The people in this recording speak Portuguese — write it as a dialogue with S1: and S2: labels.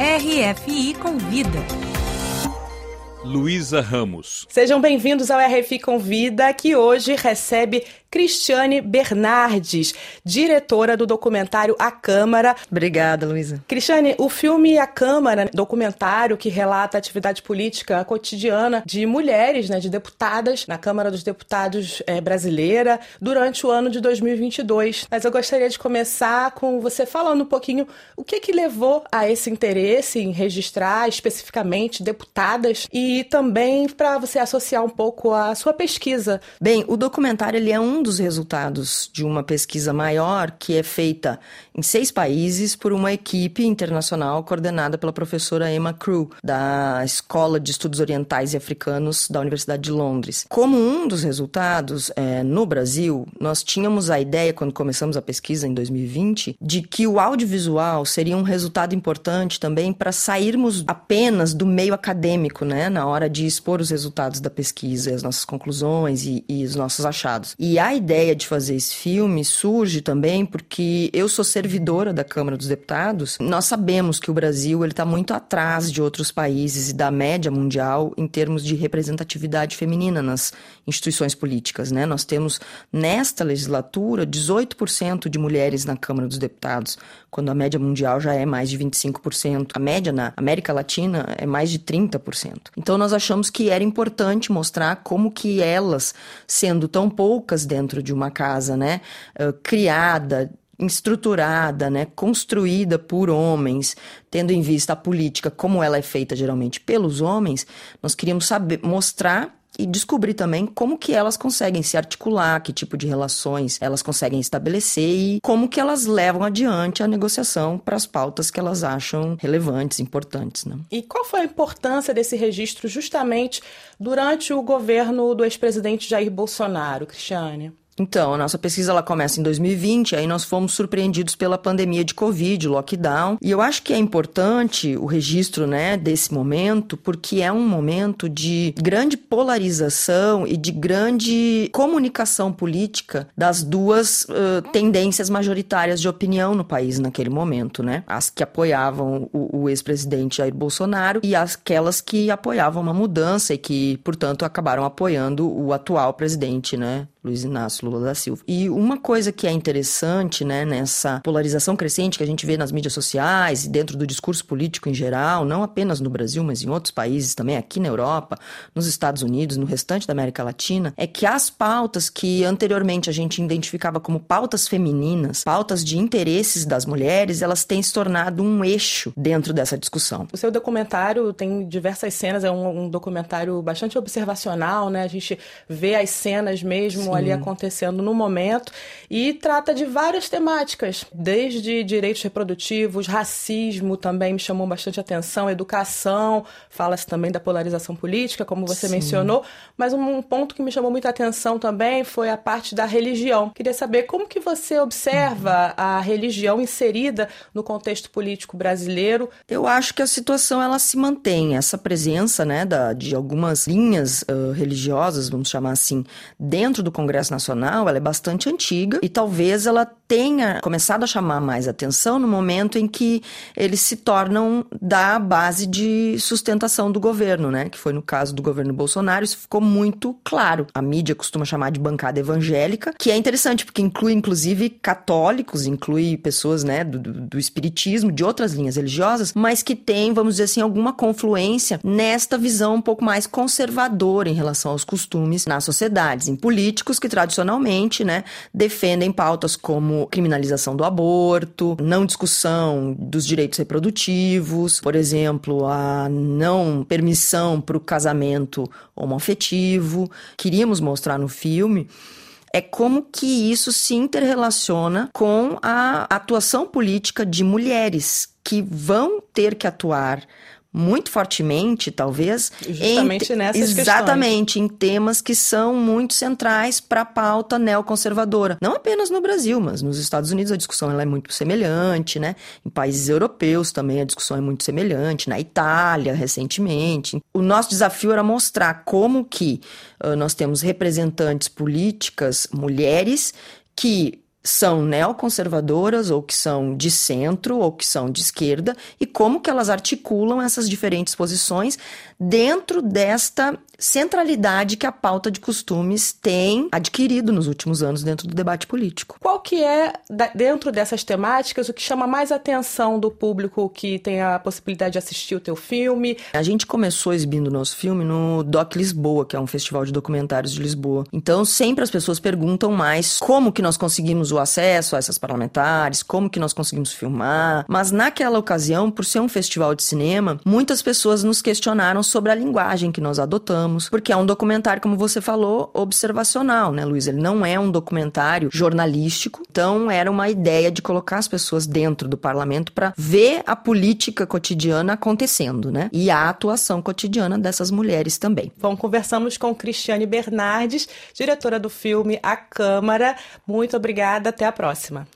S1: RFI Convida.
S2: Luísa Ramos.
S3: Sejam bem-vindos ao RFI Convida, que hoje recebe Cristiane Bernardes, diretora do documentário A Câmara.
S4: Obrigada, Luísa.
S3: Cristiane, o filme A Câmara, documentário que relata a atividade política cotidiana de mulheres, né, de deputadas na Câmara dos Deputados é, brasileira durante o ano de 2022. Mas eu gostaria de começar com você falando um pouquinho o que que levou a esse interesse em registrar especificamente deputadas e também para você associar um pouco a sua pesquisa.
S4: Bem, o documentário ele é um um dos resultados de uma pesquisa maior que é feita em seis países por uma equipe internacional coordenada pela professora Emma Crew, da Escola de Estudos Orientais e Africanos da Universidade de Londres. Como um dos resultados, é, no Brasil, nós tínhamos a ideia, quando começamos a pesquisa em 2020, de que o audiovisual seria um resultado importante também para sairmos apenas do meio acadêmico, né, na hora de expor os resultados da pesquisa, as nossas conclusões e, e os nossos achados. E a ideia de fazer esse filme surge também porque eu sou servidora da Câmara dos Deputados. Nós sabemos que o Brasil ele está muito atrás de outros países e da média mundial em termos de representatividade feminina nas instituições políticas, né? Nós temos nesta legislatura 18% de mulheres na Câmara dos Deputados, quando a média mundial já é mais de 25%. A média na América Latina é mais de 30%. Então nós achamos que era importante mostrar como que elas, sendo tão poucas dentro de uma casa, né? Criada, estruturada, né, construída por homens, tendo em vista a política como ela é feita geralmente pelos homens, nós queríamos saber mostrar e descobrir também como que elas conseguem se articular, que tipo de relações elas conseguem estabelecer e como que elas levam adiante a negociação para as pautas que elas acham relevantes, importantes. Né?
S3: E qual foi a importância desse registro justamente durante o governo do ex-presidente Jair Bolsonaro, Cristiane?
S4: Então, a nossa pesquisa ela começa em 2020, aí nós fomos surpreendidos pela pandemia de Covid, lockdown. E eu acho que é importante o registro né, desse momento, porque é um momento de grande polarização e de grande comunicação política das duas uh, tendências majoritárias de opinião no país naquele momento, né? As que apoiavam o, o ex-presidente Jair Bolsonaro e aquelas que apoiavam uma mudança e que, portanto, acabaram apoiando o atual presidente, né? Luiz Inácio Lula da Silva. E uma coisa que é interessante, né, nessa polarização crescente que a gente vê nas mídias sociais e dentro do discurso político em geral, não apenas no Brasil, mas em outros países também, aqui na Europa, nos Estados Unidos, no restante da América Latina, é que as pautas que anteriormente a gente identificava como pautas femininas, pautas de interesses das mulheres, elas têm se tornado um eixo dentro dessa discussão.
S3: O seu documentário tem diversas cenas, é um, um documentário bastante observacional, né? A gente vê as cenas mesmo Sim. ali acontecendo no momento e trata de várias temáticas, desde direitos reprodutivos, racismo também me chamou bastante atenção, educação, fala-se também da polarização política, como você Sim. mencionou, mas um ponto que me chamou muita atenção também foi a parte da religião. Queria saber como que você observa uhum. a religião inserida no contexto político brasileiro.
S4: Eu acho que a situação ela se mantém, essa presença, né, da, de algumas linhas uh, religiosas, vamos chamar assim, dentro do Congresso Nacional, ela é bastante antiga e talvez ela tenha começado a chamar mais atenção no momento em que eles se tornam da base de sustentação do governo, né? Que foi no caso do governo Bolsonaro, isso ficou muito claro. A mídia costuma chamar de bancada evangélica, que é interessante porque inclui inclusive católicos, inclui pessoas, né, do, do espiritismo, de outras linhas religiosas, mas que tem, vamos dizer assim, alguma confluência nesta visão um pouco mais conservadora em relação aos costumes nas sociedades, em políticos políticos que tradicionalmente, né, defendem pautas como criminalização do aborto, não discussão dos direitos reprodutivos, por exemplo, a não permissão para o casamento homoafetivo. Queríamos mostrar no filme é como que isso se interrelaciona com a atuação política de mulheres que vão ter que atuar muito fortemente, talvez,
S3: justamente
S4: em,
S3: nessas
S4: exatamente
S3: questões.
S4: em temas que são muito centrais para a pauta neoconservadora. Não apenas no Brasil, mas nos Estados Unidos a discussão ela é muito semelhante, né? Em países europeus também a discussão é muito semelhante, na Itália recentemente. O nosso desafio era mostrar como que uh, nós temos representantes políticas mulheres que são neoconservadoras ou que são de centro ou que são de esquerda e como que elas articulam essas diferentes posições dentro desta centralidade que a pauta de costumes tem adquirido nos últimos anos dentro do debate político.
S3: Qual que é, dentro dessas temáticas, o que chama mais atenção do público que tem a possibilidade de assistir o teu filme?
S4: A gente começou exibindo o nosso filme no Doc Lisboa, que é um festival de documentários de Lisboa. Então, sempre as pessoas perguntam mais como que nós conseguimos o acesso a essas parlamentares, como que nós conseguimos filmar. Mas naquela ocasião, por ser um festival de cinema, muitas pessoas nos questionaram sobre a linguagem que nós adotamos, porque é um documentário, como você falou, observacional, né, Luiz? Ele não é um documentário jornalístico. Então, era uma ideia de colocar as pessoas dentro do parlamento para ver a política cotidiana acontecendo, né? E a atuação cotidiana dessas mulheres também.
S3: Bom, conversamos com Cristiane Bernardes, diretora do filme A Câmara. Muito obrigada, até a próxima.